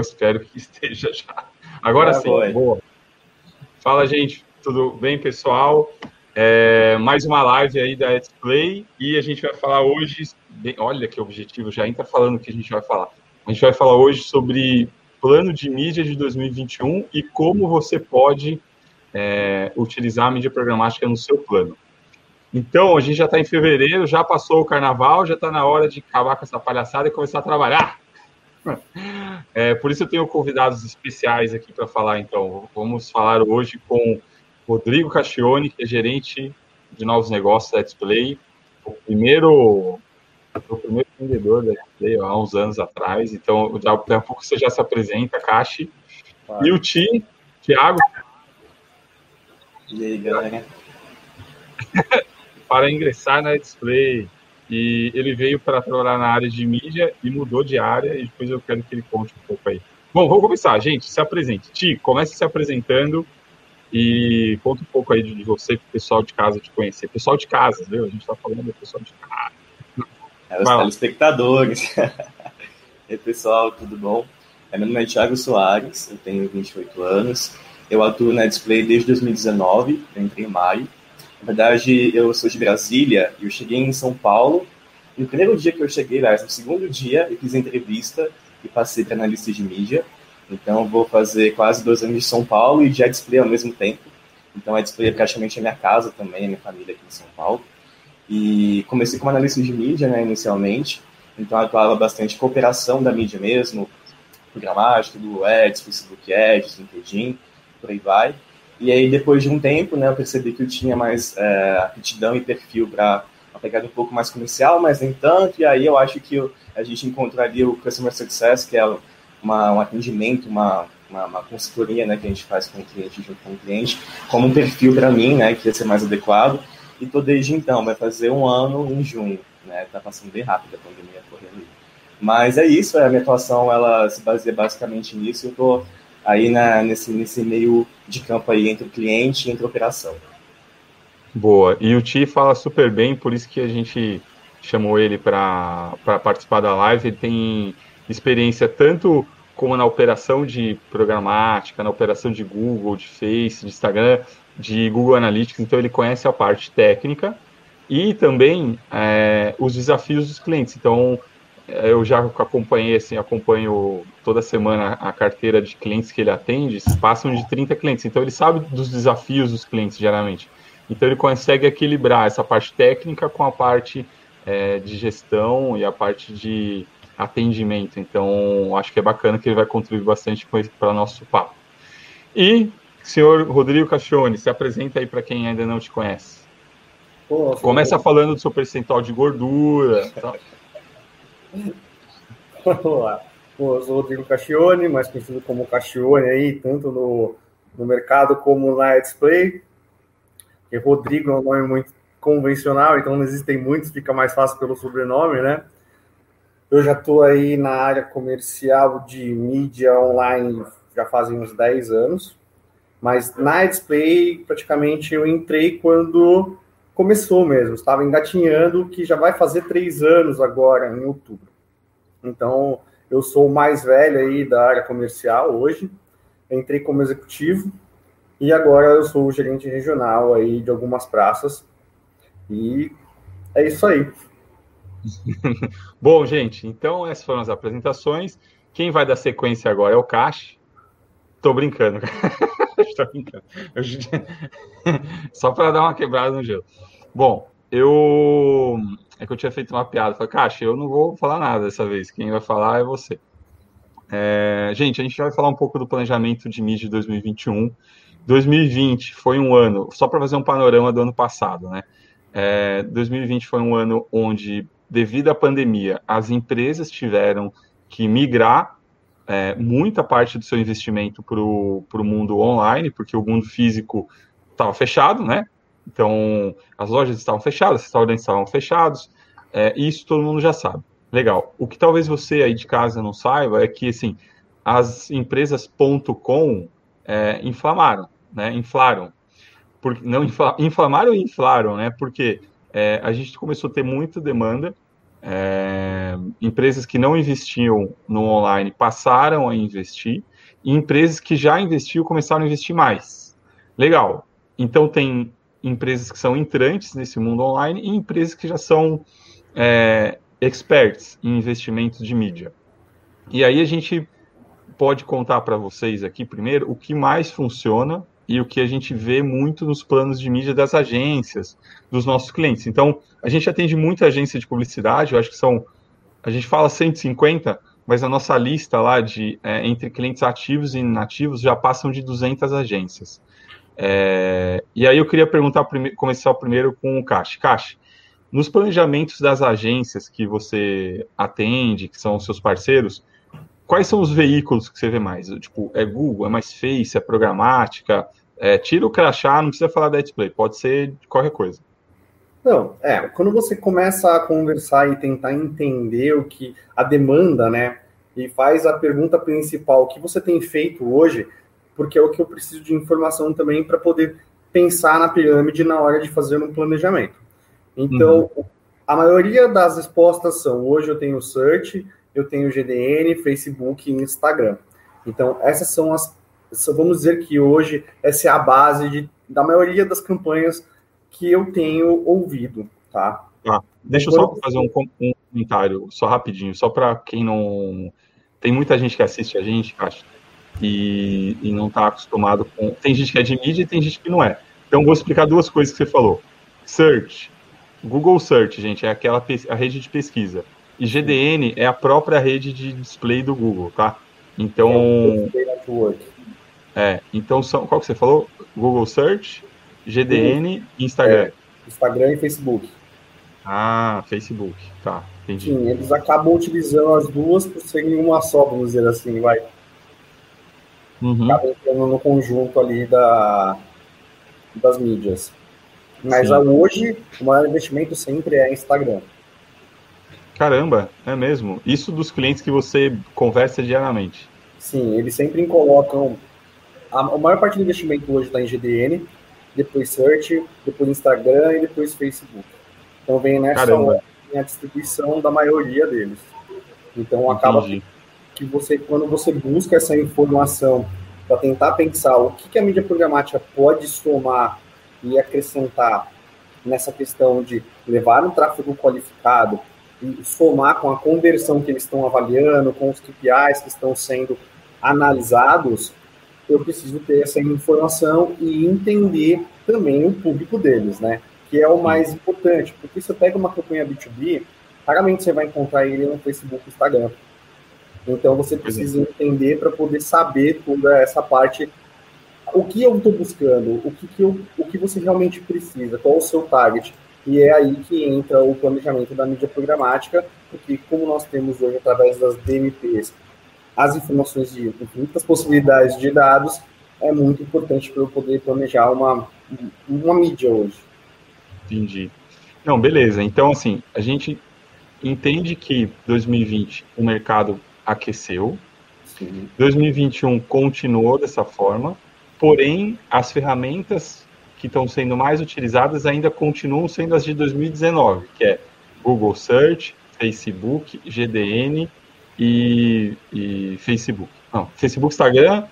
espero que esteja já. Agora sim, boa. Fala, gente, tudo bem, pessoal? É, mais uma live aí da Display e a gente vai falar hoje. Bem, olha que objetivo, já entra falando o que a gente vai falar. A gente vai falar hoje sobre plano de mídia de 2021 e como você pode é, utilizar a mídia programática no seu plano. Então, a gente já está em fevereiro, já passou o carnaval, já está na hora de acabar com essa palhaçada e começar a trabalhar. É, por isso eu tenho convidados especiais aqui para falar, então. Vamos falar hoje com Rodrigo Cascione, que é gerente de novos negócios da Display, o primeiro, o primeiro vendedor da Display há uns anos atrás. Então, daqui a pouco você já se apresenta, Cachi. E o Ti, Thiago. E aí, galera? para ingressar na Display. E ele veio para trabalhar na área de mídia e mudou de área, e depois eu quero que ele conte um pouco aí. Bom, vamos começar. Gente, se apresente. Ti, comece se apresentando e conta um pouco aí de você para o pessoal de casa te conhecer. Pessoal de casa, viu? A gente está falando do pessoal de casa. É, os telespectadores. e aí, pessoal, tudo bom? Meu nome é Thiago Soares, eu tenho 28 anos. Eu atuo na Display desde 2019, eu entrei em maio. Na verdade, eu sou de Brasília e eu cheguei em São Paulo. E no primeiro dia que eu cheguei, aliás, no segundo dia, eu fiz entrevista e passei para analista de mídia. Então, vou fazer quase dois anos de São Paulo e de display ao mesmo tempo. Então, a display é praticamente a minha casa também, a minha família aqui em São Paulo. E comecei como analista de mídia, né, inicialmente. Então, atuava bastante cooperação da mídia mesmo, programática, do Ads, Facebook Ads, LinkedIn, por aí vai. E aí, depois de um tempo, né, eu percebi que eu tinha mais é, aptidão e perfil para uma pegada um pouco mais comercial, mas nem tanto. E aí eu acho que a gente encontraria o Customer Success, que é uma, um atendimento, uma, uma, uma, consultoria né, que a gente faz com o cliente, junto com o cliente, como um perfil para mim, né, que ia ser mais adequado. E tô desde então, vai fazer um ano em junho, né? Tá passando bem rápido a pandemia correndo. Mas é isso, a minha atuação ela se baseia basicamente nisso. Eu tô aí na, nesse, nesse meio de campo aí entre o cliente e entre a operação. Boa. E o Ti fala super bem, por isso que a gente chamou ele para participar da live. Ele tem experiência tanto como na operação de programática, na operação de Google, de Face, de Instagram, de Google Analytics, então ele conhece a parte técnica e também é, os desafios dos clientes. Então, eu já acompanhei, assim, acompanho toda semana a carteira de clientes que ele atende, passam de 30 clientes, então ele sabe dos desafios dos clientes, geralmente. Então ele consegue equilibrar essa parte técnica com a parte é, de gestão e a parte de atendimento. Então, acho que é bacana que ele vai contribuir bastante para o nosso papo. E, senhor Rodrigo Cachone, se apresenta aí para quem ainda não te conhece. Pô, Começa falando do seu percentual de gordura. Tá? Vamos lá. Eu sou Rodrigo Cascione, mais conhecido como Cascione aí, tanto no, no mercado como na display. Porque Rodrigo é um nome muito convencional, então não existem muitos, fica mais fácil pelo sobrenome, né? Eu já estou aí na área comercial de mídia online já fazem uns 10 anos, mas na display praticamente eu entrei quando começou mesmo, estava engatinhando, que já vai fazer três anos agora, em outubro. Então, eu sou o mais velho aí da área comercial hoje, entrei como executivo e agora eu sou o gerente regional aí de algumas praças. E é isso aí. Bom, gente, então essas foram as apresentações. Quem vai dar sequência agora é o Cash. Tô brincando. Tô brincando. Só para dar uma quebrada no gelo. Bom, eu. É que eu tinha feito uma piada. Falei, Caixa, eu não vou falar nada dessa vez. Quem vai falar é você. É... Gente, a gente vai falar um pouco do planejamento de mídia de 2021. 2020 foi um ano, só para fazer um panorama do ano passado, né? É... 2020 foi um ano onde, devido à pandemia, as empresas tiveram que migrar é, muita parte do seu investimento para o mundo online, porque o mundo físico estava fechado, né? Então, as lojas estavam fechadas, os restaurantes estavam fechados, é, isso todo mundo já sabe. Legal. O que talvez você aí de casa não saiba é que, assim, as empresas .com é, inflamaram, né? Inflaram. Por, não infla, inflamaram e inflaram, né? Porque é, a gente começou a ter muita demanda É, empresas que não investiam no online passaram a investir, e empresas que já investiam começaram a investir mais. Legal. Então tem empresas que são entrantes nesse mundo online e empresas que já são é, experts em investimentos de mídia. E aí a gente pode contar para vocês aqui primeiro o que mais funciona e o que a gente vê muito nos planos de mídia das agências, dos nossos clientes. Então, a gente atende muita agência de publicidade, eu acho que são, a gente fala 150, mas a nossa lista lá de é, entre clientes ativos e inativos já passam de 200 agências. É, e aí eu queria perguntar, começar primeiro com o Cash. Cash, nos planejamentos das agências que você atende, que são os seus parceiros, quais são os veículos que você vê mais? Tipo, é Google, é mais Face, é programática? É, tira o crachá, não precisa falar da display, pode ser de qualquer coisa. Não, é, quando você começa a conversar e tentar entender o que a demanda, né, e faz a pergunta principal, o que você tem feito hoje, porque é o que eu preciso de informação também para poder pensar na pirâmide na hora de fazer um planejamento. Então, uhum. a maioria das respostas são: hoje eu tenho search, eu tenho GDN, Facebook e Instagram. Então, essas são as. Vamos dizer que hoje essa é a base de, da maioria das campanhas que eu tenho ouvido, tá? Ah, deixa eu só fazer um, um comentário, só rapidinho, só para quem não. Tem muita gente que assiste a gente, acho, e, e não está acostumado com. Tem gente que é de mídia e tem gente que não é. Então, vou explicar duas coisas que você falou. Search Google Search, gente, é aquela a rede de pesquisa. E GDN é a própria rede de display do Google, tá? Então. É, então são. Qual que você falou? Google Search, GDN e Instagram. É, Instagram e Facebook. Ah, Facebook, tá, entendi. Sim, eles acabam utilizando as duas por serem uma só, vamos dizer assim, vai. Uhum. Acabam entrando no conjunto ali da, das mídias. Mas Sim. hoje, o maior investimento sempre é Instagram. Caramba, é mesmo? Isso dos clientes que você conversa diariamente? Sim, eles sempre colocam. A, a maior parte do investimento hoje está em GDN, depois Search, depois Instagram e depois Facebook. Então vem nessa ordem a distribuição da maioria deles. Então Entendi. acaba que você, quando você busca essa informação para tentar pensar o que, que a mídia programática pode somar e acrescentar nessa questão de levar um tráfego qualificado e somar com a conversão que eles estão avaliando, com os KPIs que estão sendo analisados, eu preciso ter essa informação e entender também o público deles, né? Que é o mais importante, porque se eu pego uma campanha B2B, raramente você vai encontrar ele no Facebook e Instagram. Então você precisa entender para poder saber toda essa parte o que eu estou buscando, o que, que, eu, o que você realmente precisa, qual o seu target. E é aí que entra o planejamento da mídia programática, porque como nós temos hoje, através das DMPs, as informações de infinitas possibilidades de dados, é muito importante para eu poder planejar uma, uma mídia hoje. Entendi. Não, beleza. Então, assim, a gente entende que 2020 o mercado aqueceu, Sim. 2021 continuou dessa forma, porém as ferramentas que estão sendo mais utilizadas ainda continuam sendo as de 2019, que é Google Search, Facebook, GDN e, e Facebook. Não, Facebook, Instagram,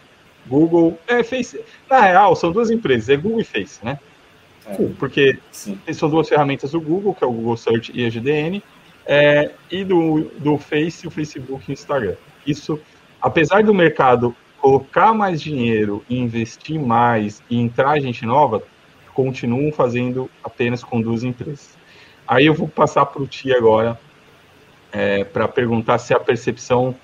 Google, é Face. Na real, são duas empresas, é Google e Face, né? É, Porque sim. são duas ferramentas do Google, que é o Google Search e a GDN, é, e do, do Face, o Facebook e o Instagram. Isso, apesar do mercado colocar mais dinheiro investir mais e entrar gente nova, continuam fazendo apenas com duas empresas. Aí eu vou passar para o Ti agora é, para perguntar se a percepção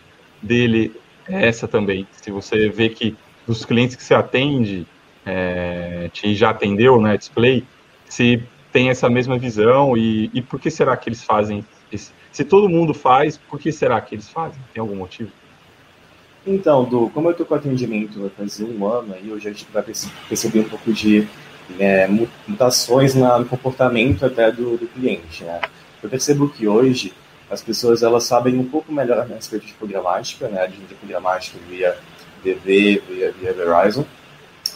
dele é essa também. Se você vê que dos clientes que você atende, é, Ti já atendeu, né, Display, se tem essa mesma visão e, e por que será que eles fazem isso? Se todo mundo faz, por que será que eles fazem? Tem algum motivo? Então, Du, como eu estou com atendimento vai fazer um ano, aí hoje a gente vai perceber um pouco de é, mutações no comportamento até do, do, cliente. Né? Eu percebo que hoje as pessoas elas sabem um pouco melhor a respeito de programática, né, de programática via DV, via, via Verizon,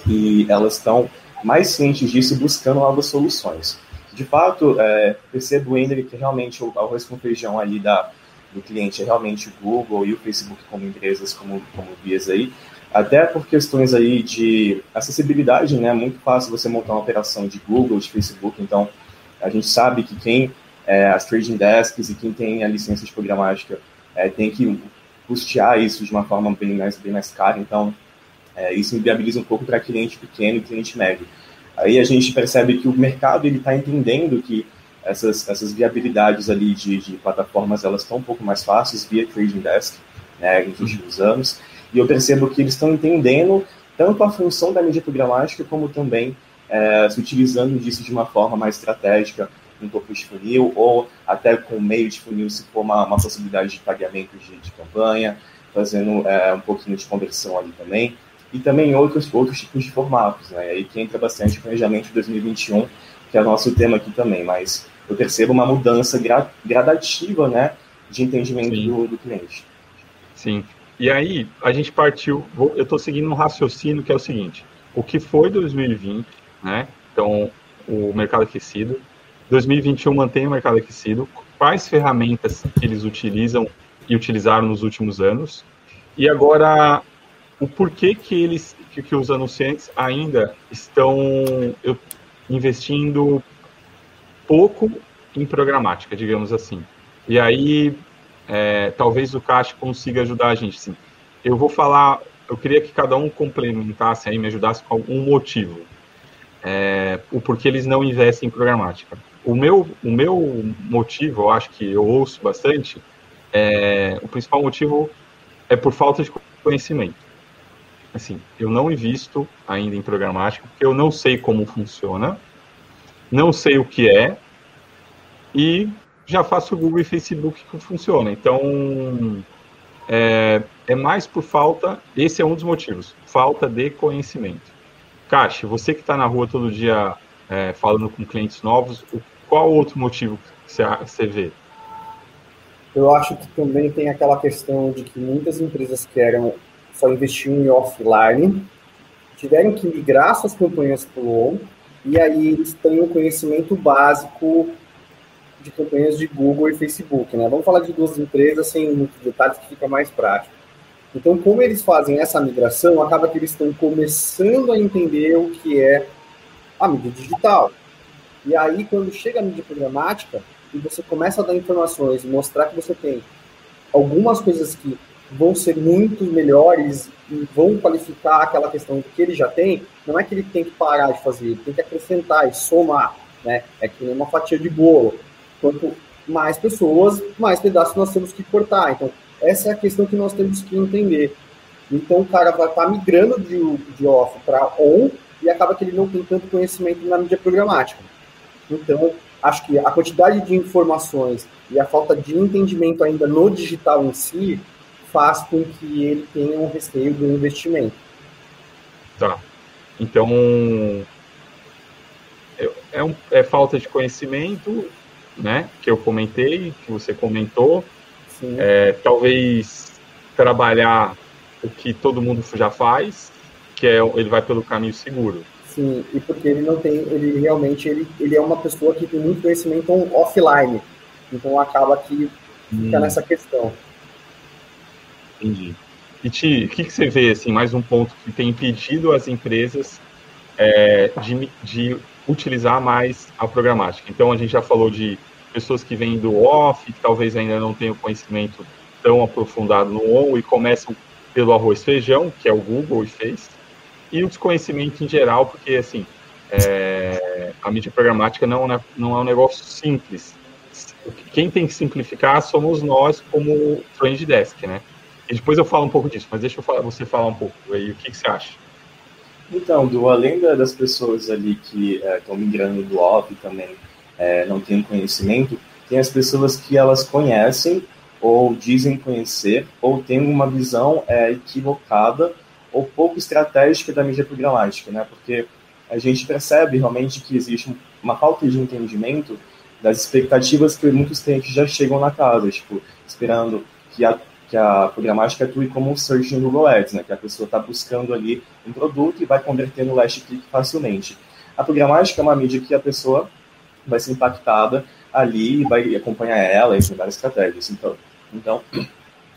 e elas estão mais cientes disso buscando novas soluções. de fato, é, percebo ainda que realmente o arroz com feijão ali da, do cliente é realmente o Google e o Facebook como empresas, como, como vias aí, até por questões aí de acessibilidade, né? Muito fácil você montar uma operação de Google, de Facebook, então a gente sabe que quem, é, as trading desks e quem tem a licença de programática é, tem que custear isso de uma forma bem mais, bem mais cara, então é, isso inviabiliza um pouco para cliente pequeno e cliente médio. Aí a gente percebe que o mercado ele está entendendo que essas, essas viabilidades ali de, de plataformas elas estão um pouco mais fáceis via trading desk né, nos últimos anos. E eu percebo que eles estão entendendo tanto a função da mídia programática como também é, se utilizando disso de uma forma mais estratégica um topo de funil ou até com meio de funil se for uma, uma possibilidade de pagamento de, de campanha fazendo é, um pouquinho de conversão ali também e também outros, outros tipos de formatos, né? Aí que entra bastante o planejamento de 2021, que é o nosso tema aqui também, mas eu percebo uma mudança gra gradativa, né, de entendimento do, do, cliente. Sim. E aí, a gente partiu, vou, eu estou seguindo um raciocínio que é o seguinte, o que foi 2020, né, então, o mercado aquecido, 2021 mantém o mercado aquecido, quais ferramentas eles utilizam e utilizaram nos últimos anos, e agora o porquê que eles, que, que os anunciantes ainda estão investindo pouco em programática, digamos assim. E aí, é, talvez o Caixa consiga ajudar a gente. Sim. Eu vou falar, eu queria que cada um complementasse aí, me ajudasse com algum motivo. É, o porquê eles não investem em programática. O meu, o meu motivo, eu acho que eu ouço bastante, é, o principal motivo é por falta de conhecimento assim, eu não invisto ainda em programática, porque eu não sei como funciona, não sei o que é, e já faço o Google e Facebook que funciona. Então, é, é mais por falta, esse é um dos motivos, falta de conhecimento. Caixa, você que está na rua todo dia é, falando com clientes novos, qual outro motivo que você, vê? Eu acho que também tem aquela questão de que muitas empresas querem só investiam em offline, tiveram que migrar suas campanhas para o on, e aí eles têm um conhecimento básico de campanhas de Google e Facebook, né? Vamos falar de duas empresas sem muitos detalhes que fica mais prático. Então, como eles fazem essa migração, acaba que eles estão começando a entender o que é a mídia digital. E aí, quando chega a mídia programática, e você começa a dar informações mostrar que você tem algumas coisas que vão ser muito melhores e vão qualificar aquela questão que ele já tem, não é que ele tem que parar de fazer, ele tem que acrescentar e somar, né? É que nem uma fatia de bolo. Quanto mais pessoas, mais pedaços nós temos que cortar. Então, essa é a questão que nós temos que entender. Então, o cara vai estar tá migrando de, de off para on e acaba que ele não tem tanto conhecimento na mídia programática. Então, acho que a quantidade de informações e a falta de entendimento ainda no digital em si faz com que ele tenha um receio do investimento. Tá. Então, é, é, um, é falta de conhecimento, né? Que eu comentei, que você comentou. É, talvez trabalhar o que todo mundo já faz, que é ele vai pelo caminho seguro. Sim, e porque ele não tem, ele realmente ele, ele é uma pessoa que tem muito conhecimento offline, então acaba que fica hum. nessa questão. Entendi. E Ti, o que, que, você vê, assim, mais um ponto que tem impedido as empresas é, de, de utilizar mais a programática? Então, a gente já falou de pessoas que vêm do off, que talvez ainda não tenham conhecimento tão aprofundado no on e começam pelo arroz feijão, que é o Google e fez, e o desconhecimento em geral, porque, assim, é, a mídia programática não é, não é um negócio simples. Quem tem que simplificar somos nós como trend desk, né? E depois eu falo um pouco disso, mas deixa eu falar, você falar um pouco aí, o que, que você acha? Então, do, além das pessoas ali que estão é, migrando do off também é, não têm conhecimento, tem as pessoas que elas conhecem ou dizem conhecer ou têm uma visão é, equivocada ou pouco estratégica da mídia programática, né? Porque a gente percebe realmente que existe uma falta de entendimento das expectativas que muitos clientes já chegam na casa, tipo, esperando que a que a programática atue como um search no Google Ads, né? que a pessoa está buscando ali um produto e vai converter no last click facilmente. A programática é uma mídia que a pessoa vai ser impactada ali e vai acompanhar ela e várias estratégias. Então, então,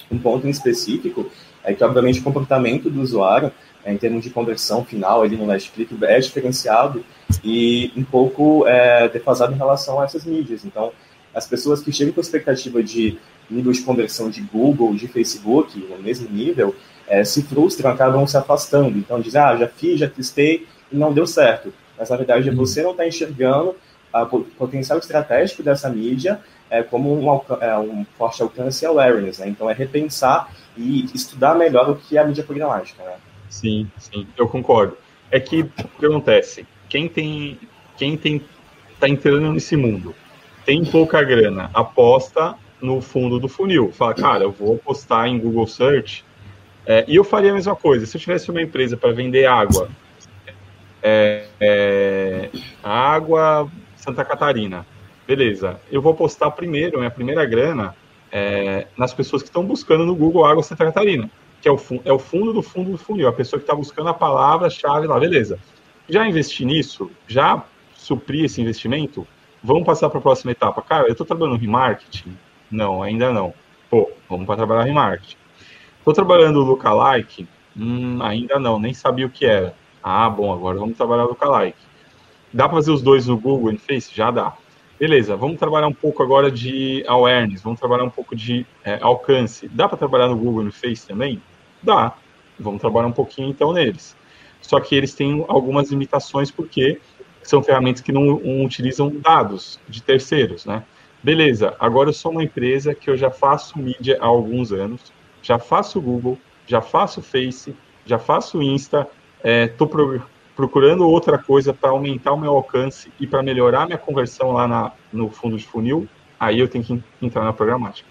um ponto em específico é que, obviamente, o comportamento do usuário, é, em termos de conversão final ali no last click, é diferenciado e um pouco é, defasado em relação a essas mídias. Então, as pessoas que chegam com a expectativa de nível de conversão de Google, de Facebook, no mesmo nível, é, se frustram, acabam se afastando. Então, dizem, ah, já fiz, já testei e não deu certo. Mas, na verdade, uhum. você não está enxergando o potencial estratégico dessa mídia é, como um, é, um forte alcance e awareness. Né? Então, é repensar e estudar melhor o que é a mídia programática. Né? Sim, sim, eu concordo. É que o que acontece? Quem tem quem tem está entrando nesse mundo, tem pouca grana, aposta no fundo do funil. Fala, cara, eu vou apostar em Google Search. É, e eu faria a mesma coisa. Se eu tivesse uma empresa para vender água, é, é, água Santa Catarina, beleza. Eu vou apostar primeiro, minha primeira grana, é, nas pessoas que estão buscando no Google Água Santa Catarina, que é o, é o fundo do fundo do funil, a pessoa que está buscando a palavra-chave lá, beleza. Já investi nisso? Já supri esse investimento? Vamos passar para a próxima etapa. Cara, eu estou trabalhando no remarketing? Não, ainda não. Pô, vamos para trabalhar remarketing. Estou trabalhando no lookalike? Hum, ainda não, nem sabia o que era. Ah, bom, agora vamos trabalhar no lookalike. Dá para fazer os dois no Google e Face? Já dá. Beleza, vamos trabalhar um pouco agora de awareness, vamos trabalhar um pouco de é, alcance. Dá para trabalhar no Google e no Face também? Dá. Vamos trabalhar um pouquinho então neles. Só que eles têm algumas limitações porque são ferramentas que não, utilizam dados de terceiros, né? Beleza, agora eu sou uma empresa que eu já faço mídia há alguns anos, já faço Google, já faço Face, já faço Insta, estou é, procurando outra coisa para aumentar o meu alcance e para melhorar minha conversão lá na, no fundo de funil, aí eu tenho que entrar na programática.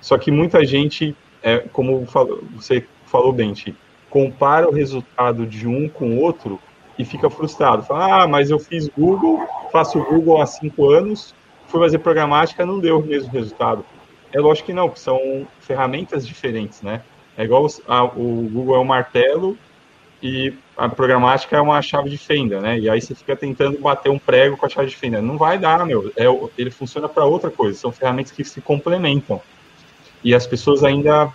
Só que muita gente, é, como você falou bem, compara o resultado de um com o outro e fica frustrado. Fala, ah, mas eu fiz Google, faço Google há cinco anos, fui fazer programática, não deu o mesmo resultado. É lógico que não, porque são ferramentas diferentes, né? É igual a, o Google é um martelo e a programática é uma chave de fenda, né? E aí você fica tentando bater um prego com a chave de fenda. Não vai dar, meu. É, ele funciona para outra coisa. São ferramentas que se complementam. E as pessoas ainda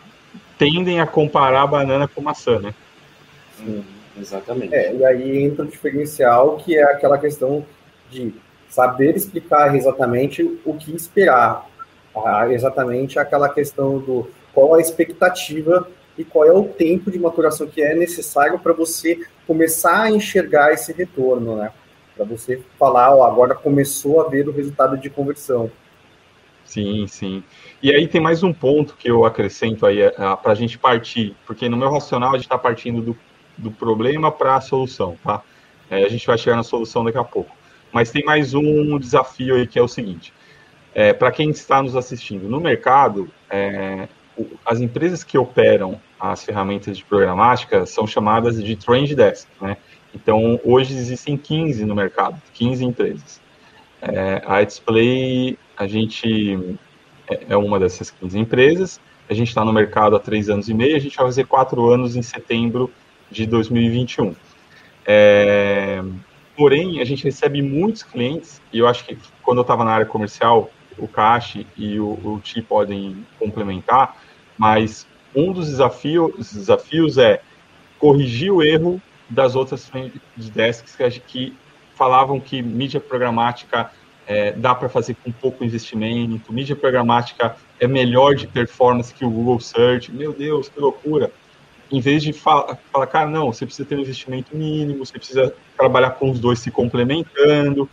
tendem a comparar a banana com maçã, né? Sim, exatamente. É, e aí entra o diferencial, que é aquela questão de saber explicar exatamente o que esperar. Ah, exatamente aquela questão do qual a expectativa e qual é o tempo de maturação que é necessário para você começar a enxergar esse retorno, né? Para você falar, ó, agora começou a ver o resultado de conversão. Sim, sim. E aí tem mais um ponto que eu acrescento aí é, é, para a gente partir, porque no meu racional a gente está partindo do, do problema para a solução, tá? É, a gente vai chegar na solução daqui a pouco. Mas tem mais um desafio aí que é o seguinte: é, para quem está nos assistindo, no mercado, é, as empresas que operam as ferramentas de programática são chamadas de Trend Desk, né? Então, hoje existem 15 no mercado, 15 empresas. É, a Display, a gente é, é uma dessas 15 empresas, a gente está no mercado há três anos e meio, a gente vai fazer quatro anos em setembro de 2021. É, porém, a gente recebe muitos clientes, e eu acho que quando eu estava na área comercial, o Cash e o, o Ti podem complementar, mas um dos desafios, desafios é corrigir o erro das outras desks que, que falavam que mídia programática é, dá para fazer com pouco investimento, mídia programática é melhor de performance que o Google Search. Meu Deus, que loucura! Em vez de falar, falar, cara, não, você precisa ter um investimento mínimo, você precisa trabalhar com os dois se complementando.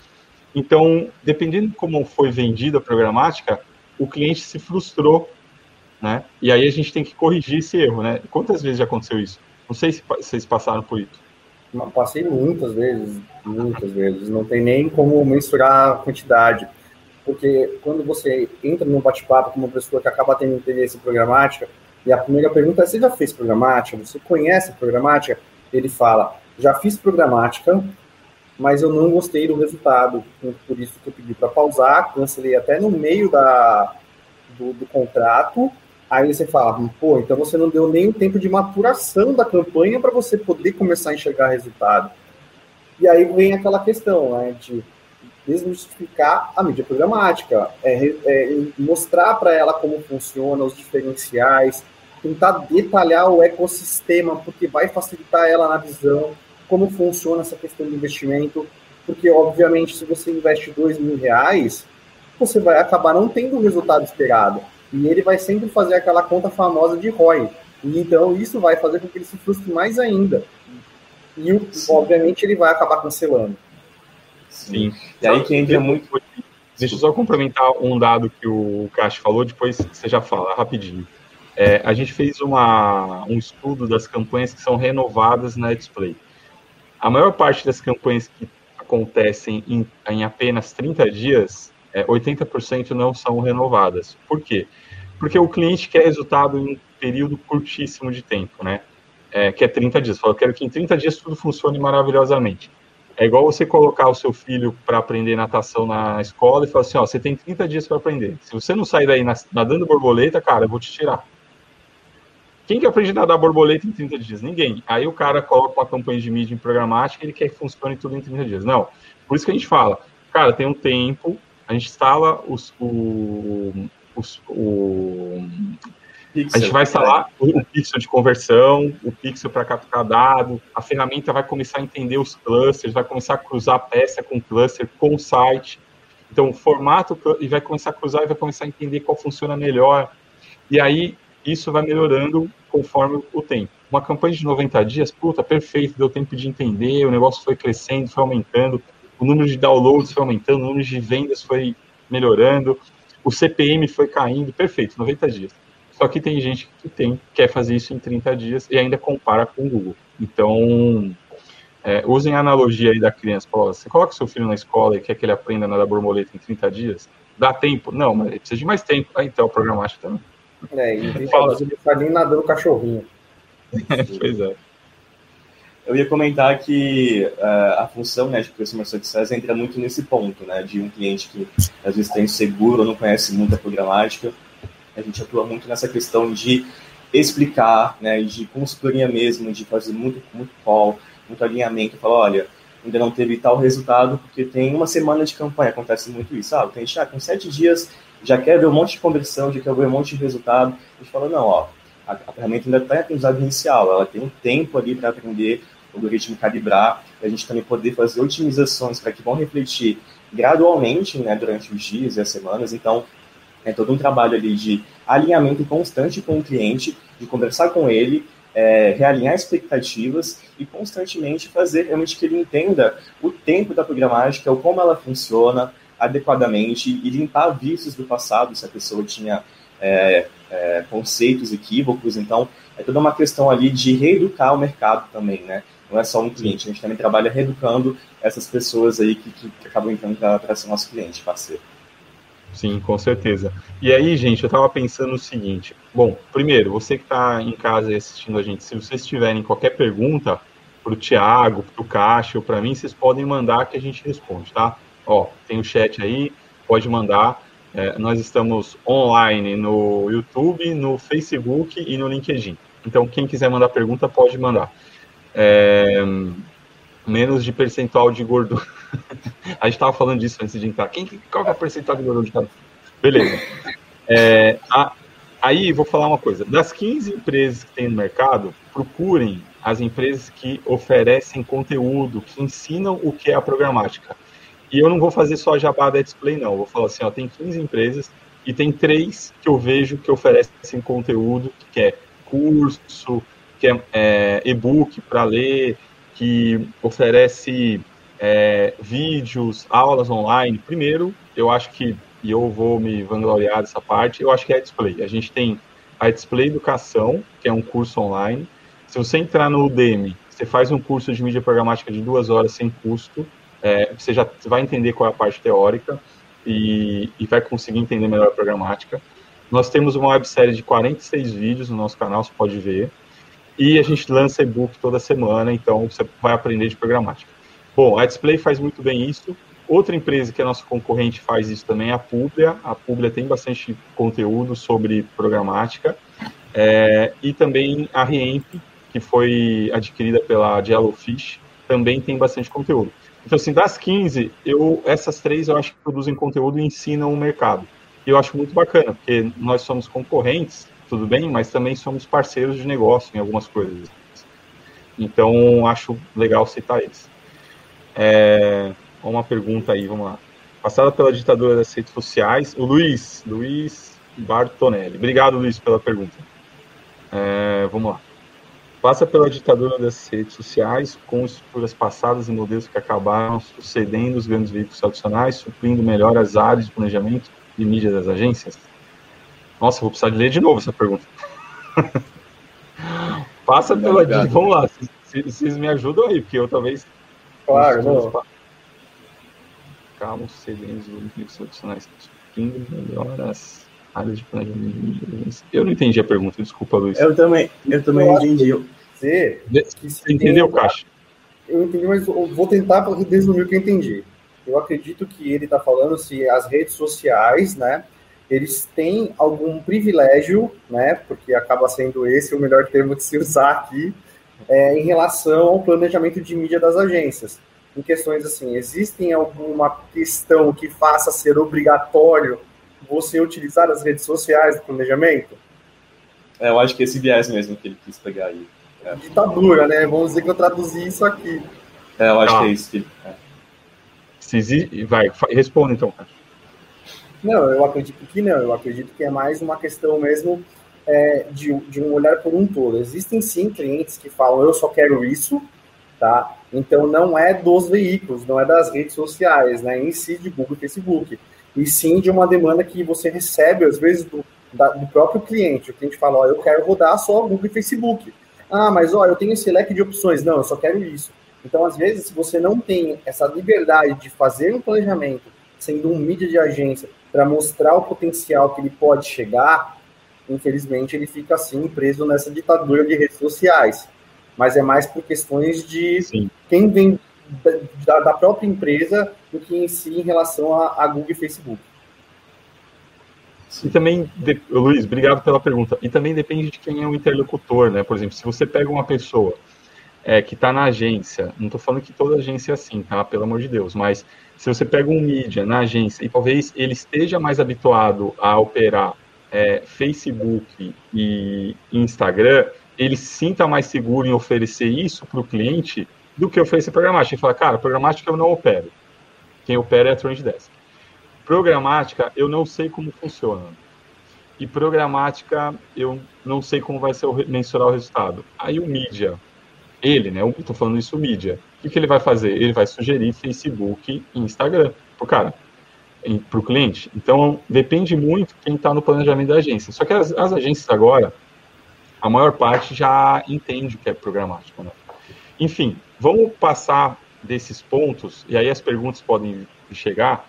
Então, dependendo de como foi vendida a programática, o cliente se frustrou né? E aí a gente tem que corrigir esse erro, né? Quantas vezes já aconteceu isso? Não sei se vocês passaram por isso. Passei muitas vezes, muitas vezes. Não tem nem como mensurar a quantidade. Porque quando você entra num bate-papo com uma pessoa que acaba tendo interesse em programática, e a primeira pergunta é: você já fez programática? Você conhece programática? Ele fala: já fiz programática, mas eu não gostei do resultado. Por isso que eu pedi para pausar, cancelei até no meio da, do, do contrato Aí você fala, pô, então você não deu nem o tempo de maturação da campanha para você poder começar a enxergar resultado. E aí vem aquela questão, né, de desmistificar a mídia programática, é, é mostrar para ela como funciona, os diferenciais, tentar detalhar o ecossistema, porque vai facilitar ela na visão, como funciona essa questão de investimento, porque, obviamente, se você investe dois mil reais, você vai acabar não tendo o resultado esperado, e ele vai sempre fazer aquela conta famosa de ROI, e então isso vai fazer com que ele se frustre mais ainda, e, obviamente, ele vai acabar cancelando. Sim. E aí que entra muito. Deixa eu só complementar um dado que o Cash falou, depois você já fala rapidinho. É, a gente fez uma, um estudo das campanhas que são renovadas na Display. A maior parte das campanhas que acontecem em, em apenas 30 dias, é, 80% não são renovadas. Por quê? Porque o cliente quer resultado em um período curtíssimo de tempo, né? É, que é 30 dias. Fala, eu quero que em 30 dias tudo funcione maravilhosamente. É igual você colocar o seu filho para aprender natação na escola e falar assim, ó, você tem 30 dias para aprender. Se você não sair daí nadando borboleta, cara, eu vou te tirar. Quem que aprende a nadar borboleta em 30 dias? Ninguém. Aí o cara coloca uma campanha de mídia em programática e ele quer que funcione tudo em 30 dias. Não. Por isso que a gente fala, cara, tem um tempo, a gente instala os, o, os, o Pixel, a gente vai instalar o, o pixel de conversão, o pixel para capturar dado, a ferramenta vai começar a entender os clusters, vai começar a cruzar peça com cluster, com o site. Então, o formato, e vai começar a cruzar e vai começar a entender qual funciona melhor. E aí, isso vai melhorando conforme o tempo. Uma campanha de 90 dias, puta, perfeito, deu tempo de entender, o negócio foi crescendo, foi aumentando, o número de downloads foi aumentando, o número de vendas foi melhorando, o CPM foi caindo, perfeito, 90 dias. Só que tem gente que tem, quer fazer isso em 30 dias e ainda compara com o Google. Então, é, usem a analogia aí da criança. Fala, você coloca seu filho na escola e quer que ele aprenda a nadar borboleta em 30 dias? Dá tempo? Não, mas ele precisa de mais tempo. Ah, então, o programático também. É, e 30 Fala. ele está nem nadando cachorrinho. pois é. Eu ia comentar que uh, a função né, de Customer Success entra muito nesse ponto, né, de um cliente que às vezes tem seguro ou não conhece muito a programática, a gente atua muito nessa questão de explicar, né, de consultoria mesmo, de fazer muito, muito call, muito alinhamento, falar, olha, ainda não teve tal resultado, porque tem uma semana de campanha, acontece muito isso, sabe? Tem já com sete dias, já quer ver um monte de conversão, já quer ver um monte de resultado, a gente fala, não, ó, a, a ferramenta ainda está em aprendizado inicial, ela tem um tempo ali para aprender, o algoritmo calibrar, a gente também poder fazer otimizações para que vão refletir gradualmente, né, durante os dias e as semanas, então é todo um trabalho ali de alinhamento constante com o cliente, de conversar com ele, é, realinhar expectativas e constantemente fazer realmente que ele entenda o tempo da programática, o como ela funciona adequadamente e limpar vícios do passado, se a pessoa tinha é, é, conceitos equívocos. Então, é toda uma questão ali de reeducar o mercado também, né? Não é só um cliente, a gente também trabalha reeducando essas pessoas aí que, que acabam entrando para ser nosso cliente, parceiro. Sim, com certeza. E aí, gente, eu estava pensando o seguinte. Bom, primeiro, você que está em casa assistindo a gente, se vocês tiverem qualquer pergunta para o Thiago, para o Cássio, para mim, vocês podem mandar que a gente responde, tá? Ó, tem o chat aí, pode mandar. É, nós estamos online no YouTube, no Facebook e no LinkedIn. Então, quem quiser mandar pergunta, pode mandar. É, menos de percentual de gordura. a gente estava falando disso antes de entrar. Quem, qual é o percentual de gordura de cada? Beleza. É, a, aí vou falar uma coisa. Das 15 empresas que tem no mercado, procurem as empresas que oferecem conteúdo, que ensinam o que é a programática. E eu não vou fazer só jabá da display, não. Vou falar assim, ó, tem 15 empresas e tem três que eu vejo que oferecem conteúdo, que é curso, que é, é e-book para ler, que oferece é, vídeos, aulas online. Primeiro, eu acho que, e eu vou me vangloriar dessa parte, eu acho que é a Display. A gente tem a Display Educação, que é um curso online. Se você entrar no Udemy, você faz um curso de mídia programática de duas horas sem custo, é, você já vai entender qual é a parte teórica e, e vai conseguir entender melhor a programática. Nós temos uma websérie de 46 vídeos no nosso canal, você pode ver. E a gente lança e-book toda semana, então você vai aprender de programática. Bom, a Display faz muito bem isso. Outra empresa que é nossa concorrente faz isso também é a Publia. A Publia tem bastante conteúdo sobre programática. É, e também a Riemp, que foi adquirida pela Jellofish, também tem bastante conteúdo. Então, assim, das 15, eu, essas três eu acho que produzem conteúdo e ensinam o mercado. E eu acho muito bacana, porque nós somos concorrentes, tudo bem, mas também somos parceiros de negócio em algumas coisas. Então, acho legal citar eles. É, uma pergunta aí, vamos lá. Passada pela ditadura das redes sociais, o Luiz, Luiz Bartonelli. Obrigado, Luiz, pela pergunta. É, vamos lá. Passa pela ditadura das redes sociais, com estruturas passadas e modelos que acabaram sucedendo os grandes veículos tradicionais, suprindo melhor as áreas de planejamento e mídia das agências? Nossa, vou precisar de ler de novo essa pergunta. Passa pela. Obrigado. Vamos lá, vocês me ajudam aí, porque eu talvez. Claro, não. Acabam cedendo os veículos tradicionais, suprindo melhor as áreas de planejamento. Eu não entendi a pergunta, desculpa, Luiz. Eu também, eu também eu entendi. Você entendeu, Caixa? Eu entendi, mas vou tentar resumir o que eu entendi. Eu acredito que ele está falando se as redes sociais, né, eles têm algum privilégio, né, porque acaba sendo esse o melhor termo de se usar aqui, é, em relação ao planejamento de mídia das agências. Em questões assim, existem alguma questão que faça ser obrigatório você utilizar as redes sociais do planejamento? É, eu acho que esse viés mesmo que ele quis pegar aí. É. Ditadura, né? Vamos dizer que eu traduzi isso aqui. É, eu acho ah. que é isso. Que... É. Vai, responda então. Não, eu acredito que não. Eu acredito que é mais uma questão mesmo é, de, de um olhar por um todo. Existem sim clientes que falam, eu só quero isso, tá? Então não é dos veículos, não é das redes sociais, né? Em si de Google e Facebook e sim de uma demanda que você recebe, às vezes, do, da, do próprio cliente. O cliente fala, ó, eu quero rodar só Google e Facebook. Ah, mas ó, eu tenho esse leque de opções. Não, eu só quero isso. Então, às vezes, se você não tem essa liberdade de fazer um planejamento, sendo um mídia de agência, para mostrar o potencial que ele pode chegar, infelizmente ele fica assim preso nessa ditadura de redes sociais. Mas é mais por questões de Sim. quem vem da, da, própria empresa do que em si em relação a, a Google e Facebook. E também, Luiz, obrigado pela pergunta. E também depende de quem é o interlocutor, né? Por exemplo, se você pega uma pessoa é, que está na agência, não estou falando que toda agência é assim, tá? Pelo amor de Deus, mas se você pega um mídia na agência e talvez ele esteja mais habituado a operar é, Facebook e Instagram, ele se sinta mais seguro em oferecer isso para o cliente do que oferecer programática. E falar, cara, programática eu não opero. Quem opera é a Trend Desk. Programática, eu não sei como funciona. E programática, eu não sei como vai ser o, mensurar o resultado. Aí o mídia, ele, né? Eu tô falando isso, mídia. O que, que ele vai fazer? Ele vai sugerir Facebook e Instagram pro cara, para o cliente. Então, depende muito quem está no planejamento da agência. Só que as, as agências agora, a maior parte já entende o que é programático, né? Enfim, vamos passar desses pontos, e aí as perguntas podem chegar.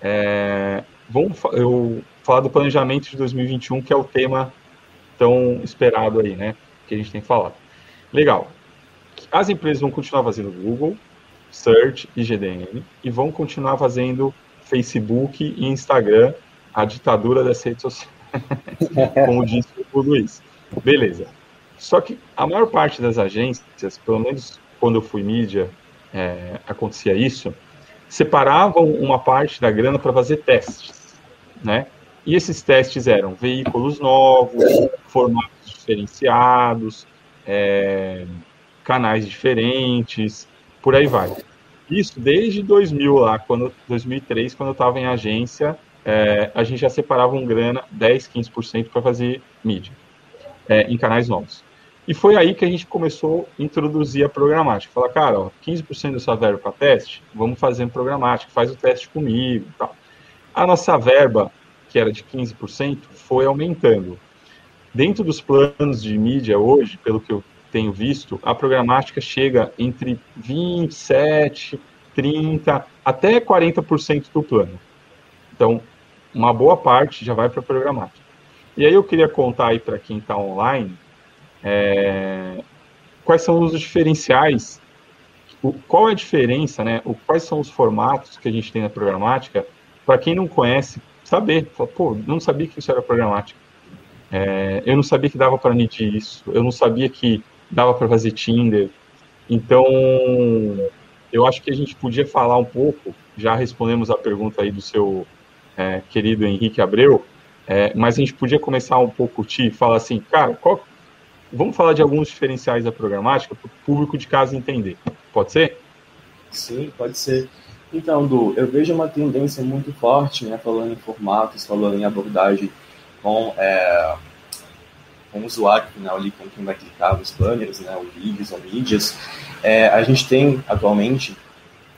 É, vamos eu falar do planejamento de 2021, que é o tema tão esperado aí, né? Que a gente tem falado. Legal. As empresas vão continuar fazendo Google, Search e GDN, e vão continuar fazendo Facebook e Instagram, a ditadura das redes sociais, como disse o Luiz. Beleza. Só que a maior parte das agências, pelo menos quando eu fui mídia, é, acontecia isso, separavam uma parte da grana para fazer testes, né? E esses testes eram veículos novos, formatos diferenciados, é, canais diferentes, por aí vai. Isso desde 2000 lá, quando 2003, quando eu estava em agência, é, a gente já separava um grana 10, 15% para fazer mídia é, em canais novos. E foi aí que a gente começou a introduzir a programática. Falar, cara, ó, 15% da sua verba para teste, vamos fazer um programática, faz o teste comigo tal. A nossa verba, que era de 15%, foi aumentando. Dentro dos planos de mídia hoje, pelo que eu tenho visto, a programática chega entre 27, 30, até 40% do plano. Então, uma boa parte já vai para a programática. E aí eu queria contar aí para quem está online é, quais são os diferenciais? O, qual é a diferença, né? O, quais são os formatos que a gente tem na programática? Para quem não conhece, saber. Fala, Pô, não sabia que isso era programática. É, eu não sabia que dava para medir isso. Eu não sabia que dava para fazer Tinder. Então, eu acho que a gente podia falar um pouco, já respondemos a pergunta aí do seu é, querido Henrique Abreu, é, mas a gente podia começar um pouco, Ti, falar assim, cara, qual, vamos falar de alguns diferenciais da programática para o público de casa entender. Pode ser? Sim, pode ser. Então, Du, eu vejo uma tendência muito forte, né, falando em formatos, falando em abordagem com, é, com o usuário final ali, com quem vai clicar nos banners, né, os vídeos ou mídias. É, a gente tem, atualmente,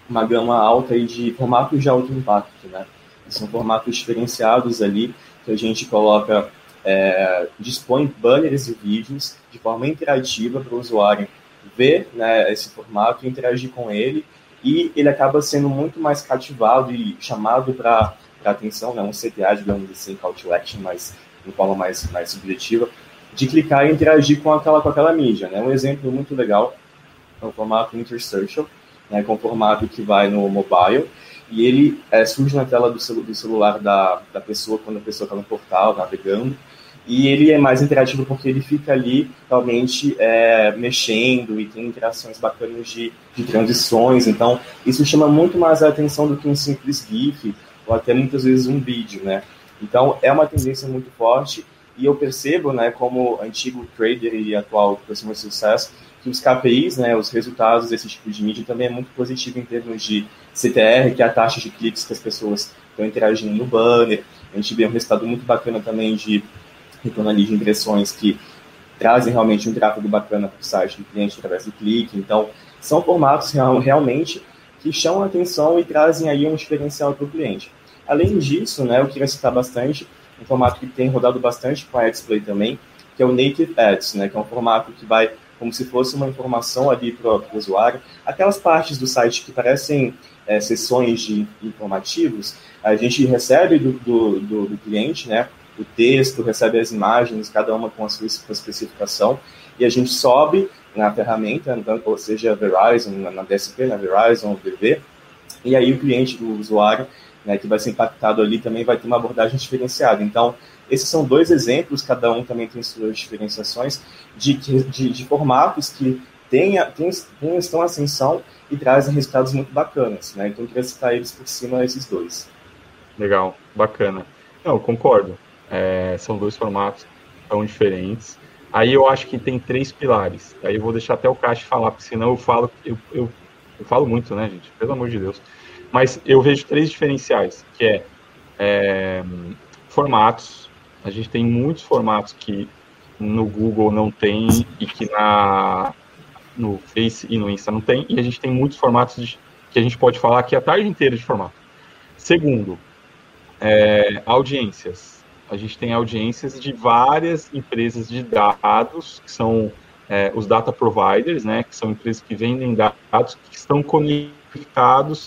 uma gama alta aí de formatos de alto impacto, né? São formatos diferenciados ali, que a gente coloca, é, dispõe banners e vídeos de forma interativa para o usuário ver né, esse formato, interagir com ele, e ele acaba sendo muito mais cativado e chamado para atenção, né, um CTA, digamos assim, call to action, mas de forma mais, mais subjetiva, de clicar e interagir com aquela, com aquela mídia. Né? Um exemplo muito legal é o formato Intersocial, né, com o formato que vai no mobile, e ele é, surge na tela do, celu do celular da, da pessoa quando a pessoa está no portal, navegando, e ele é mais interativo porque ele fica ali realmente é, mexendo e tem interações bacanas de, de transições. Então, isso chama muito mais a atenção do que um simples GIF ou até muitas vezes um vídeo, né? Então, é uma tendência muito forte e eu percebo, né, como antigo trader e atual customer sucesso, que os KPIs, né, os resultados desse tipo de mídia também é muito positivo em termos de CTR, que é a taxa de cliques que as pessoas estão interagindo no banner. A gente vê um resultado muito bacana também de retorno ali de impressões que trazem realmente um tráfego bacana para o site do cliente através do clique. Então, são formatos real, realmente que chamam a atenção e trazem aí um diferencial para o cliente. Além disso, né, eu queria citar bastante um formato que tem rodado bastante com a Display também, que é o Native Ads, né, que é um formato que vai como se fosse uma informação ali para o usuário. Aquelas partes do site que parecem é, sessões de informativos, a gente recebe do, do, do, do cliente, né, o texto, recebe as imagens, cada uma com a sua especificação, e a gente sobe na ferramenta, então, ou seja, Verizon, na DSP, na Verizon, VV, e aí o cliente, o usuário, né, que vai ser impactado ali também vai ter uma abordagem diferenciada. Então, esses são dois exemplos, cada um também tem suas diferenciações, de, de, de formatos que tem, tem, estão ascensão e trazem resultados muito bacanas. Né? Então, eu queria citar eles por cima, esses dois. Legal, bacana. Não, concordo. É, são dois formatos tão diferentes. Aí eu acho que tem três pilares. Aí eu vou deixar até o Caixa falar, porque senão eu falo, eu, eu, eu, falo muito, né, gente? Pelo amor de Deus. Mas eu vejo três diferenciais, que é, é formatos. A gente tem muitos formatos que no Google não tem e que na no Face e no Insta não tem. E a gente tem muitos formatos de, que a gente pode falar aqui a tarde inteira de formato. Segundo, é, audiências a gente tem audiências de várias empresas de dados, que são é, os data providers, né, que são empresas que vendem dados que estão conectados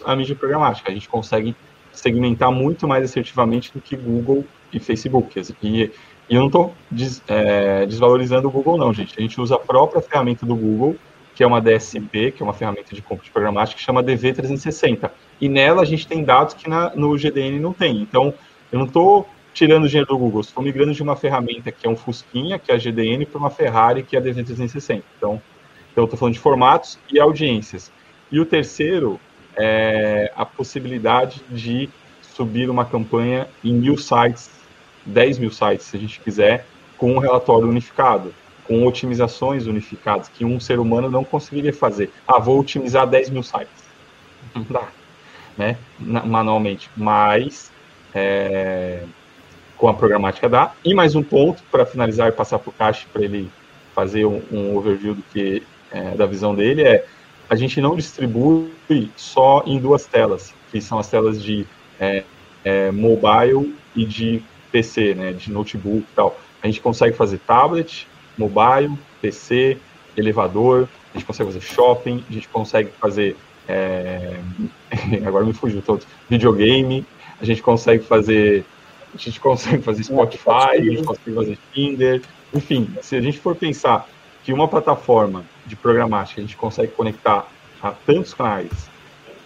à mídia programática. A gente consegue segmentar muito mais assertivamente do que Google e Facebook. E, e eu não estou des, é, desvalorizando o Google, não, gente. A gente usa a própria ferramenta do Google, que é uma DSP, que é uma ferramenta de compra de programática, que chama DV360. E nela a gente tem dados que na, no GDN não tem. Então, eu não estou tirando dinheiro do Google, estou migrando de uma ferramenta que é um Fusquinha, que é a GDN, para uma Ferrari, que é a D360. Então, então eu estou falando de formatos e audiências. E o terceiro é a possibilidade de subir uma campanha em mil sites, 10 mil sites, se a gente quiser, com um relatório unificado, com otimizações unificadas, que um ser humano não conseguiria fazer. Ah, vou otimizar 10 mil sites. Não dá, né? Manualmente. Mas é, com a programática dá. E mais um ponto para finalizar e passar para o Cache para ele fazer um, um, overview do que é, da visão dele é a gente não distribui só em duas telas, que são as telas de é, é, mobile e de PC, né, de notebook e tal. A gente consegue fazer tablet, mobile, PC, elevador, a gente consegue fazer shopping, a gente consegue fazer é, agora me fugiu todo, videogame, a gente consegue fazer a gente consegue fazer Spotify, a gente consegue fazer Tinder, enfim, se a gente for pensar que uma plataforma de programática a gente consegue conectar a tantos canais,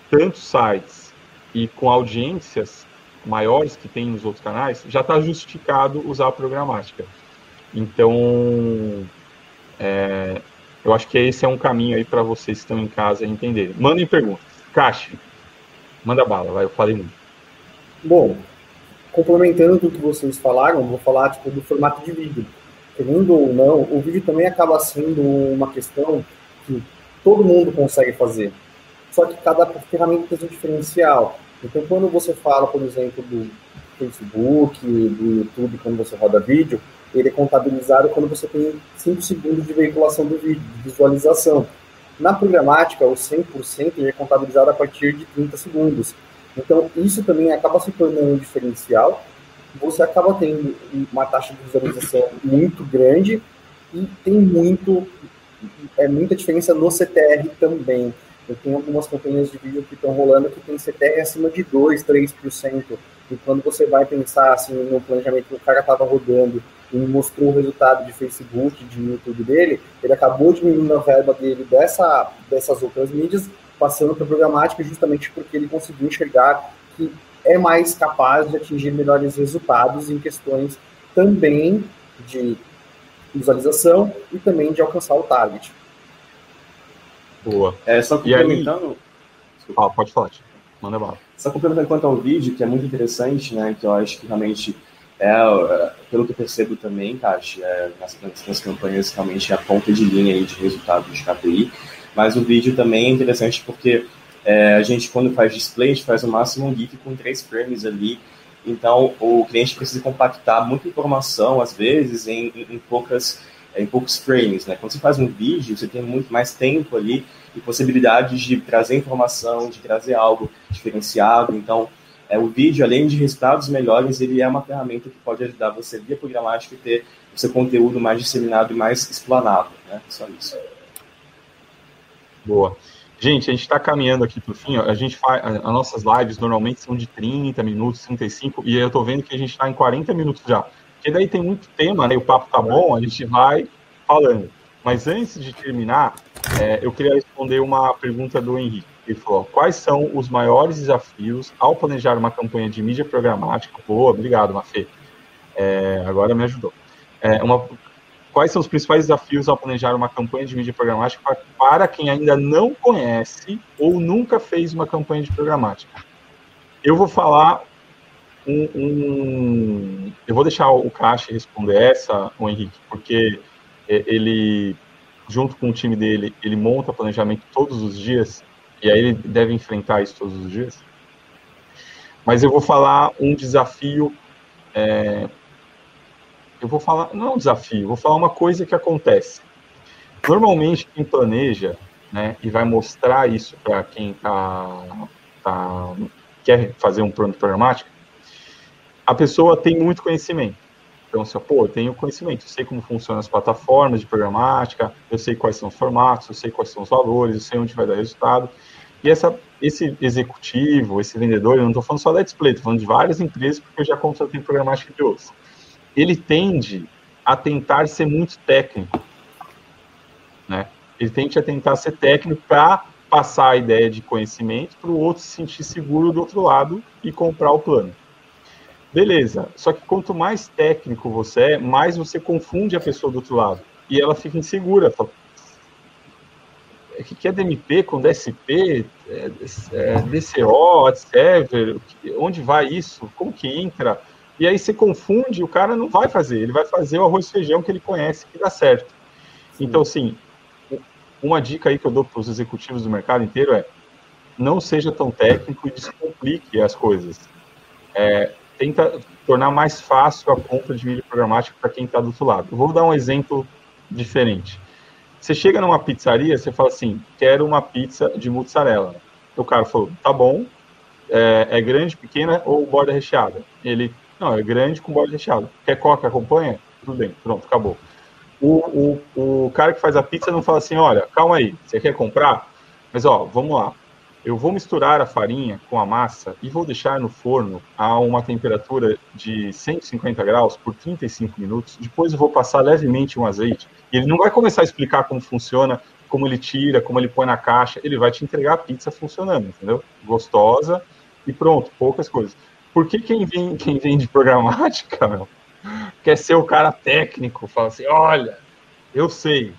tantos sites e com audiências maiores que tem nos outros canais, já está justificado usar a programática. Então, é, Eu acho que esse é um caminho aí para vocês que estão em casa entenderem. Mandem perguntas. Caixa, manda bala, vai, eu falei muito. Bom, complementando tudo que vocês falaram, vou falar tipo, do formato de vídeo. Querendo ou não, o vídeo também acaba sendo uma questão que todo mundo consegue fazer. Só que cada ferramenta tem um diferencial. Então, quando você fala, por exemplo, do Facebook, do YouTube, quando você roda vídeo, ele é contabilizado quando você tem 5 segundos de veiculação do vídeo, de visualização. Na programática, o 100% ele é contabilizado a partir de 30 segundos. Então, isso também acaba se tornando um diferencial. Você acaba tendo uma taxa de visualização muito grande e tem muito é muita diferença no CTR também. Eu tenho algumas campanhas de vídeo que estão rolando que tem CTR acima de 2, 3%. E quando você vai pensar assim, no planejamento que o cara estava rodando e mostrou o resultado de Facebook, de YouTube dele, ele acabou diminuindo a verba dele dessa, dessas outras mídias, passando para programática justamente porque ele conseguiu enxergar que é mais capaz de atingir melhores resultados em questões também de visualização e também de alcançar o target. Boa. É, só complementando. Ah, pode falar, manda bala. Só complementando quanto ao vídeo, que é muito interessante, né? Que eu acho que realmente é, é pelo que eu percebo também, Caixa, é, nas, nas campanhas realmente é a ponta de linha aí de resultado de KPI. Mas o vídeo também é interessante porque é, a gente, quando faz display, a gente faz o máximo um GIF com três frames ali. Então, o cliente precisa compactar muita informação, às vezes, em, em, poucas é, em poucos frames, né? Quando você faz um vídeo, você tem muito mais tempo ali e possibilidades de trazer informação, de trazer algo diferenciado. Então, é, o vídeo, além de resultados melhores, ele é uma ferramenta que pode ajudar você via programática e ter o seu conteúdo mais disseminado e mais explanado, né? Só isso. Boa. Gente, a gente está caminhando aqui para o fim. A gente faz, as nossas lives normalmente são de 30 minutos, 35, e eu estou vendo que a gente está em 40 minutos já. Porque daí tem muito tema, né? O papo tá bom, a gente vai falando. Mas antes de terminar, é, eu queria responder uma pergunta do Henrique. Ele falou: quais são os maiores desafios ao planejar uma campanha de mídia programática? Boa, obrigado, Mafê. É, agora me ajudou. É, uma, quais são os principais desafios ao planejar uma campanha de mídia programática para, quem ainda não conhece ou nunca fez uma campanha de programática? Eu vou falar um, um, eu vou deixar o Caixa responder essa, o Henrique, porque é, ele, junto com o time dele, ele monta planejamento todos os dias, e aí ele deve enfrentar isso todos os dias. Mas eu vou falar um desafio. É, eu vou falar, não é um desafio, vou falar uma coisa que acontece. Normalmente, quem planeja, né, e vai mostrar isso para quem tá, tá, quer fazer um plano programático, a pessoa tem muito conhecimento. Então, assim, pô, eu tenho conhecimento, eu sei como funcionam as plataformas de programática, eu sei quais são os formatos, eu sei quais são os valores, eu sei onde vai dar resultado. E essa, esse executivo, esse vendedor, eu não estou falando só da Display, estou falando de várias empresas, porque eu já contratei programática de outros. Ele tende a tentar ser muito técnico, né? Ele tende a tentar ser técnico para passar a ideia de conhecimento para o outro se sentir seguro do outro lado e comprar o plano. Beleza. Só que quanto mais técnico você é, mais você confunde a pessoa do outro lado. E ela fica insegura. Fala, o que é DMP com DSP, é, é, DCO, AdServer, onde vai isso? Como que entra? E aí você confunde, o cara não vai fazer, ele vai fazer o arroz e feijão que ele conhece, que dá certo. Sim. Então, assim, uma dica aí que eu dou para os executivos do mercado inteiro é não seja tão técnico e descomplique as coisas. É, tenta tornar mais fácil a compra de mídia programática para quem está do outro lado. Eu vou dar um exemplo diferente. Você chega numa pizzaria, você fala assim, quero uma pizza de mozzarella. O cara falou, tá bom, é, é grande, pequena ou borda recheada? Ele, não, é grande com borda recheada. Quer coca, acompanha? Tudo bem, pronto, acabou. O, o, o cara que faz a pizza não fala assim, olha, calma aí, você quer comprar? Mas, ó, vamos lá, eu vou misturar a farinha com a massa e vou deixar no forno a uma temperatura de 150 graus por 35 minutos. Depois eu vou passar levemente um azeite. E ele não vai começar a explicar como funciona, como ele tira, como ele põe na caixa. Ele vai te entregar a pizza funcionando, entendeu? Gostosa e pronto, poucas coisas. Por que quem vem, quem vem de programática, meu, quer ser o cara técnico? Fala assim, olha, eu sei,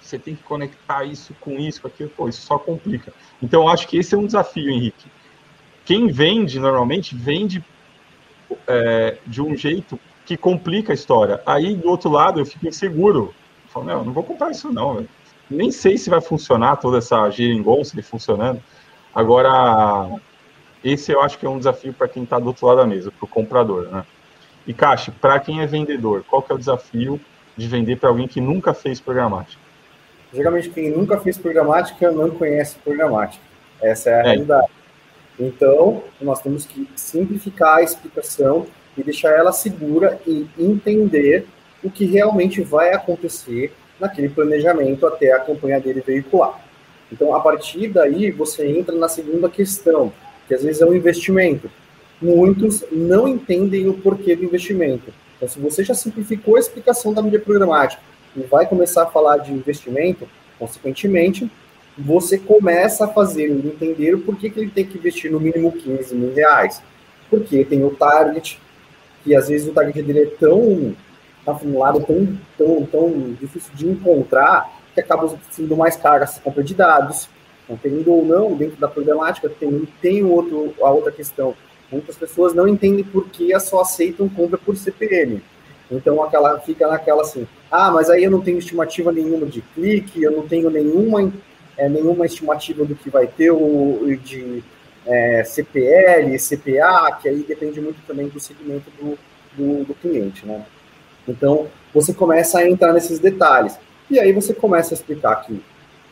você tem que conectar isso com isso, com aquilo, pô, isso só complica. Então, acho que esse é um desafio, Henrique. Quem vende, normalmente, vende é, de um jeito que complica a história. Aí, do outro lado, eu fico inseguro. Eu falo, não, não vou comprar isso não, véio. Nem sei se vai funcionar toda essa geringonça funcionando. Agora, esse eu acho que é um desafio para quem está do outro lado da mesa, para o comprador, né? E, Caixa, para quem é vendedor, qual que é o desafio de vender para alguém que nunca fez programática? Geralmente, quem nunca fez programática não conhece programática. Essa é a é. realidade. Então, nós temos que simplificar a explicação e deixar ela segura e entender o que realmente vai acontecer naquele planejamento até a campanha dele veicular. Então, a partir daí, você entra na segunda questão, que às vezes é o investimento. Muitos não entendem o porquê do investimento. Então, se você já simplificou a explicação da mídia programática e vai começar a falar de investimento, consequentemente, você começa a fazer ele entender o porquê que ele tem que investir no mínimo 15 mil reais. Porque tem o target, que às vezes o target dele é tão tá formulado, tão, tão, tão difícil de encontrar, que acaba sendo mais caro essa compra de dados. Entendendo ou não, dentro da problemática, tem, tem outro, a outra questão. Muitas pessoas não entendem por que só aceitam compra por CPM. Então aquela fica naquela assim, ah, mas aí eu não tenho estimativa nenhuma de clique, eu não tenho nenhuma é, nenhuma estimativa do que vai ter o, de é, CPL, CPA, que aí depende muito também do segmento do, do, do, cliente, né? Então, você começa a entrar nesses detalhes. E aí você começa a explicar que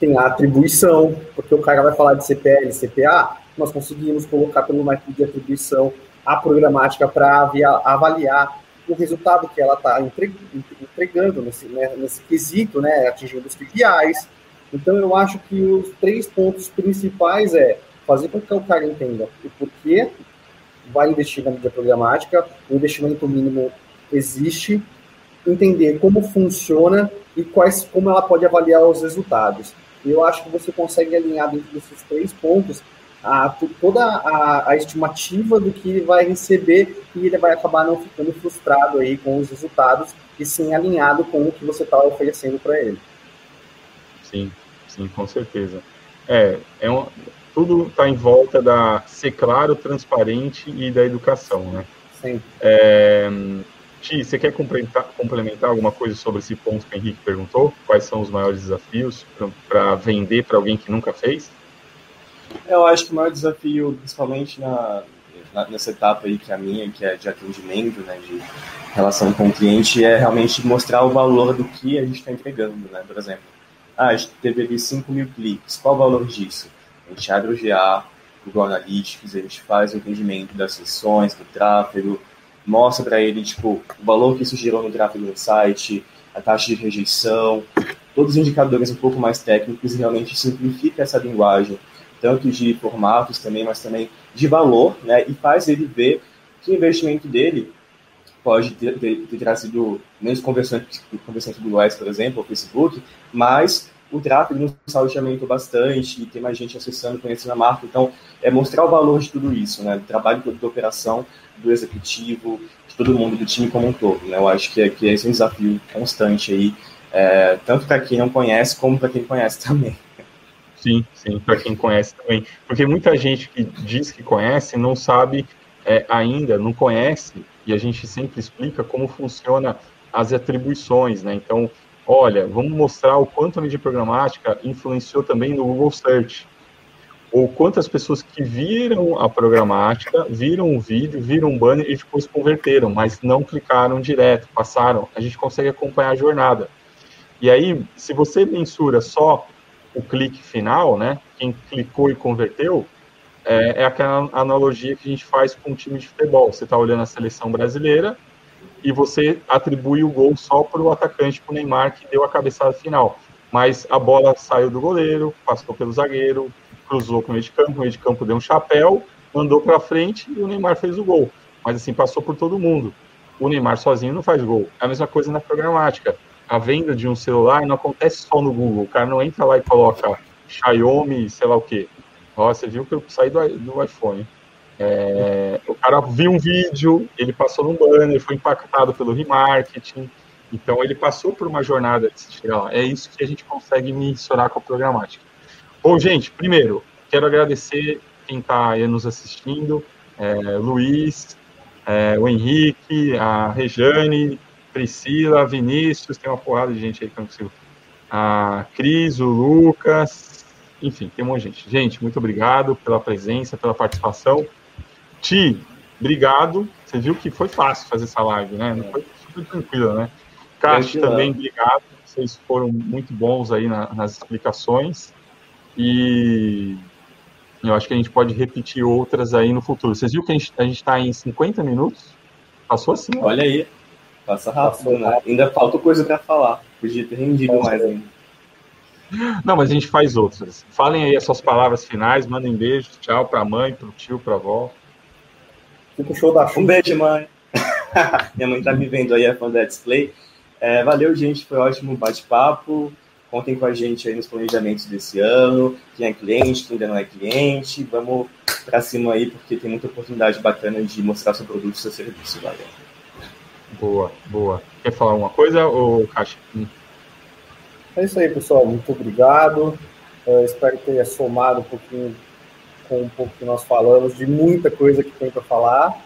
tem a atribuição, porque o cara vai falar de CPL, CPA, nós conseguimos colocar pelo método de atribuição a programática para avaliar o resultado que ela está entregando nesse, né, nesse quesito, né, atingindo os KPIs, então, eu acho que os três pontos principais é fazer com que o cara entenda o porquê vai investir na mídia programática, o investimento mínimo existe, entender como funciona e quais, como ela pode avaliar os resultados. Eu acho que você consegue alinhar dentro desses três pontos a, toda a, a, estimativa do que ele vai receber e ele vai acabar não ficando frustrado aí com os resultados e sim alinhado com o que você está oferecendo para ele. Sim, sim, com certeza. É, é um, tudo está em volta da ser claro, transparente e da educação, né? Sim. É, Ti, você quer complementar, alguma coisa sobre esse ponto que o Henrique perguntou? Quais são os maiores desafios para vender para alguém que nunca fez? Eu acho que o maior desafio, principalmente na, na, nessa etapa aí que é a minha, que é de atendimento, né, de relação com o cliente, é realmente mostrar o valor do que a gente está entregando, né? Por exemplo, ah, a gente teve ali 5 mil cliques. Qual o valor disso? A gente abre o GA, Google Analytics, a gente faz o entendimento das sessões, do tráfego, mostra para ele tipo, o valor que isso gerou no tráfego no site, a taxa de rejeição, todos os indicadores um pouco mais técnicos e realmente simplifica essa linguagem, tanto de formatos também, mas também de valor, né? E faz ele ver que o investimento dele pode ter, ter, ter trazido menos conversões, conversões Google Ads, por exemplo, ou Facebook, mas o tráfego no site aumentou bastante, e tem mais gente acessando, conhecendo a marca, então é mostrar o valor de tudo isso, né, do trabalho da operação, do executivo, de todo mundo, do time como um todo, né, eu acho que, é, que esse é um desafio constante aí, é, tanto para quem não conhece, como para quem conhece também. Sim, sim, para quem conhece também, porque muita gente que diz que conhece não sabe é, ainda, não conhece e a gente sempre explica como funciona as atribuições, né? Então, olha, vamos mostrar o quanto a mídia programática influenciou também no Google Search, ou quantas pessoas que viram a programática, viram o vídeo, viram o banner e depois converteram, mas não clicaram direto, passaram. A gente consegue acompanhar a jornada. E aí, se você mensura só o clique final, né? Quem clicou e converteu, é, é aquela analogia que a gente faz com o time de futebol. Você está olhando a seleção brasileira e você atribui o gol só para o atacante, para o Neymar, que deu a cabeçada final. Mas a bola saiu do goleiro, passou pelo zagueiro, cruzou para o meio de campo, o meio de campo deu um chapéu, mandou para frente e o Neymar fez o gol. Mas assim, passou por todo mundo. O Neymar sozinho não faz gol. É a mesma coisa na programática. A venda de um celular não acontece só no Google. O cara não entra lá e coloca Xiaomi, sei lá o quê. Ó, você viu que eu saí do, do iPhone. É, o cara viu um vídeo, ele passou no banner, foi impactado pelo remarketing, Então ele passou por uma jornada de chegar lá. É isso que a gente consegue mensurar com a programática. Bom, gente, primeiro, quero agradecer quem está aí nos assistindo, é, Luiz, é, o Henrique, a Rejane, Priscila, Vinícius, tem uma porrada de gente aí que eu não consigo. A Cris, o Lucas, enfim, tem um monte de gente. Gente, muito obrigado pela presença, pela participação. Ti, obrigado. Você viu que foi fácil fazer essa live, né? Não foi super tranquila, né? Cássio também, obrigado. Vocês foram muito bons aí na, nas explicações. E eu acho que a gente pode repetir outras aí no futuro. Vocês viram que a gente está em 50 minutos? Passou assim. Ó. Olha aí. Passa rápido, né? Ainda falta coisa para falar. Podia ter rendido Passa. mais ainda. Não, mas a gente faz outras. Falem aí as suas palavras finais, mandem beijos, tchau para a mãe, para o tio, para a avó. Fica o show da Um beijo, mãe. Minha mãe tá me vendo aí, é fã da Display. É, valeu, gente, foi ótimo bate-papo. Contem com a gente aí nos planejamentos desse ano. Quem é cliente, quem ainda não é cliente. Vamos para cima aí, porque tem muita oportunidade bacana de mostrar seu produto e seu serviço. Valeu. Boa, boa. Quer falar alguma coisa, ou Caixa? É isso aí, pessoal. Muito obrigado. Eu espero que tenha somado um pouquinho com um pouco que nós falamos, de muita coisa que tem para falar.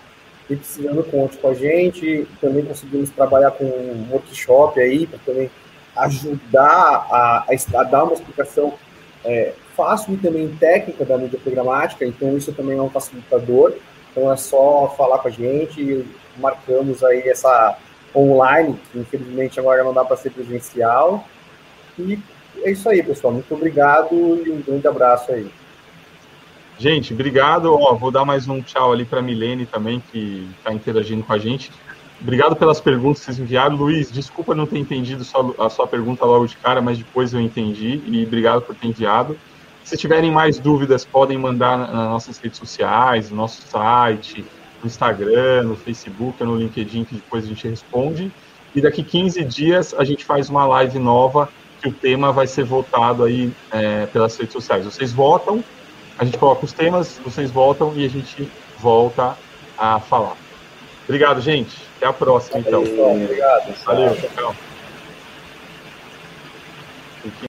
E precisando, conte com a gente. Também conseguimos trabalhar com um workshop aí, para também ajudar a, a, dar uma explicação é, fácil e também técnica da mídia programática, então isso também é um facilitador. Então é só falar com a gente, marcamos aí essa online, que infelizmente agora não dá para ser presencial. E é isso aí, pessoal. Muito obrigado e um grande abraço aí. Gente, obrigado. Ó, vou dar mais um tchau ali para a Milene também, que está interagindo com a gente. Obrigado pelas perguntas que vocês enviaram. Luiz, desculpa não ter entendido a sua pergunta logo de cara, mas depois eu entendi e obrigado por ter enviado. Se tiverem mais dúvidas, podem mandar nas nossas redes sociais, no nosso site, no Instagram, no Facebook, no LinkedIn, que depois a gente responde. E daqui 15 dias a gente faz uma live nova, que o tema vai ser votado aí é, pelas redes sociais. Vocês votam, a gente coloca os temas, vocês votam e a gente volta a falar. Obrigado, gente. Até a próxima, então. Obrigado. Valeu, tchau.